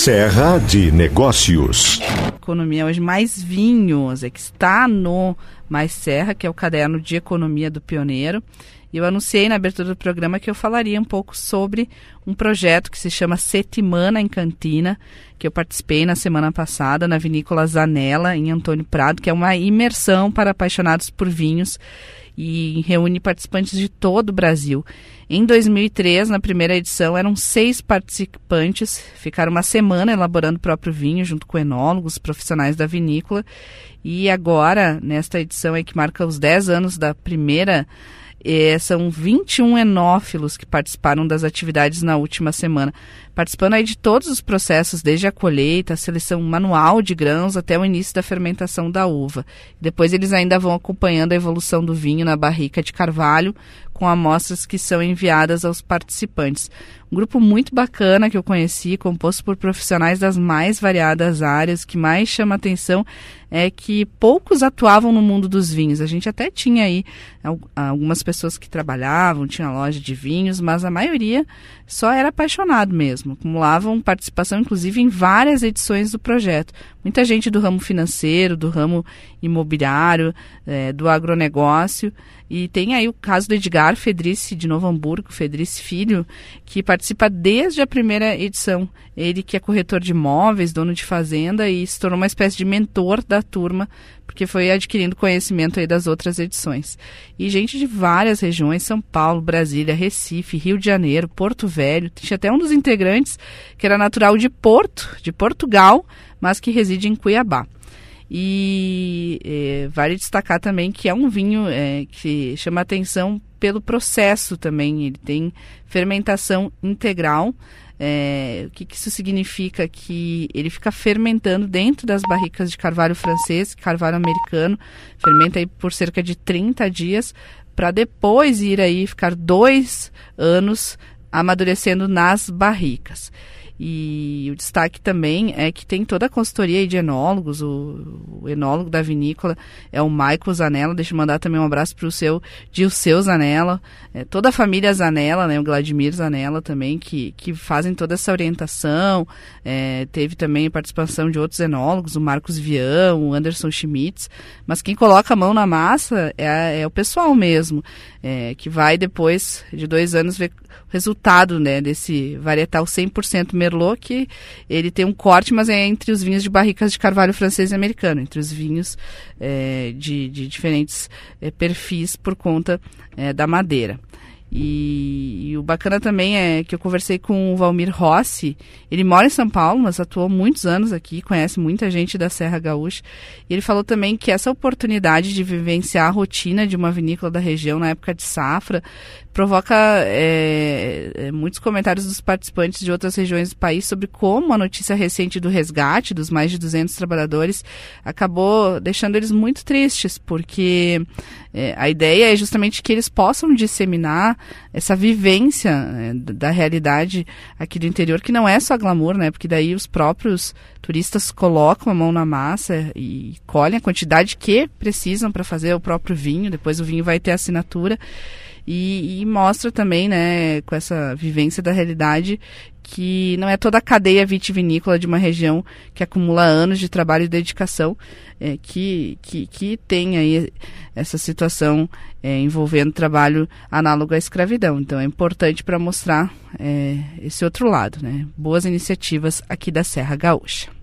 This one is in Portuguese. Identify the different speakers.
Speaker 1: Serra de Negócios.
Speaker 2: Economia hoje mais vinhos, é que está no Mais Serra, que é o caderno de economia do pioneiro. E eu anunciei na abertura do programa que eu falaria um pouco sobre um projeto que se chama Setimana em Cantina, que eu participei na semana passada na vinícola Zanella, em Antônio Prado, que é uma imersão para apaixonados por vinhos e reúne participantes de todo o Brasil. Em 2003, na primeira edição, eram seis participantes, ficaram uma semana elaborando o próprio vinho, junto com enólogos, profissionais da vinícola. E agora, nesta edição aí que marca os 10 anos da primeira é, são 21 enófilos que participaram das atividades na última semana, participando aí de todos os processos, desde a colheita, a seleção manual de grãos até o início da fermentação da uva. Depois eles ainda vão acompanhando a evolução do vinho na barrica de carvalho, com amostras que são enviadas aos participantes. Um grupo muito bacana que eu conheci, composto por profissionais das mais variadas áreas. O que mais chama atenção é que poucos atuavam no mundo dos vinhos. A gente até tinha aí algumas pessoas que trabalhavam, tinha loja de vinhos, mas a maioria só era apaixonado mesmo. Acumulavam participação, inclusive, em várias edições do projeto. Muita gente do ramo financeiro, do ramo imobiliário, é, do agronegócio. E tem aí o caso do Edgar Fedrice, de Novo Hamburgo, Fedrice Filho, que participa desde a primeira edição. Ele que é corretor de imóveis, dono de fazenda e se tornou uma espécie de mentor da turma, porque foi adquirindo conhecimento aí das outras edições. E gente de várias regiões, São Paulo, Brasília, Recife, Rio de Janeiro, Porto Velho. Tinha até um dos integrantes que era natural de Porto, de Portugal, mas que reside em Cuiabá. E é, vale destacar também que é um vinho é, que chama atenção pelo processo também. Ele tem fermentação integral. É, o que, que, isso significa? Que ele fica fermentando dentro das barricas de carvalho francês, carvalho americano, fermenta aí por cerca de 30 dias, para depois ir aí ficar dois anos amadurecendo nas barricas. E o destaque também é que tem toda a consultoria de enólogos, o, o enólogo da vinícola é o Michael Zanella, deixa eu mandar também um abraço para o seu Dilceu Zanella, é, toda a família Zanella, né, o Vladimir Zanella também, que, que fazem toda essa orientação, é, teve também participação de outros enólogos, o Marcos Vião, o Anderson Schmitz, mas quem coloca a mão na massa é, é o pessoal mesmo, é, que vai depois de dois anos ver resultado né, desse varietal 100% Merlot, que ele tem um corte, mas é entre os vinhos de barricas de carvalho francês e americano, entre os vinhos é, de, de, diferentes é, perfis por conta é, da madeira. E, e, o bacana também é que eu conversei com o Valmir Rossi. Ele mora em São Paulo, mas atuou muitos anos aqui, conhece muita gente da Serra Gaúcha. E ele falou também que essa oportunidade de vivenciar a rotina de uma vinícola da região na época de safra provoca é, é, muitos comentários dos participantes de outras regiões do país sobre como a notícia recente do resgate dos mais de 200 trabalhadores acabou deixando eles muito tristes, porque é, a ideia é justamente que eles possam disseminar essa vivência né, da realidade aqui do interior, que não é só glamour, né? Porque daí os próprios turistas colocam a mão na massa e colhem a quantidade que precisam para fazer o próprio vinho, depois o vinho vai ter assinatura. E, e, mostra também, né, com essa vivência da realidade, que não é toda a cadeia vitivinícola de uma região que acumula anos de trabalho e dedicação é, que, que, que tem aí essa situação é, envolvendo trabalho análogo à escravidão. Então é importante para mostrar é, esse outro lado, né? Boas iniciativas aqui da Serra Gaúcha.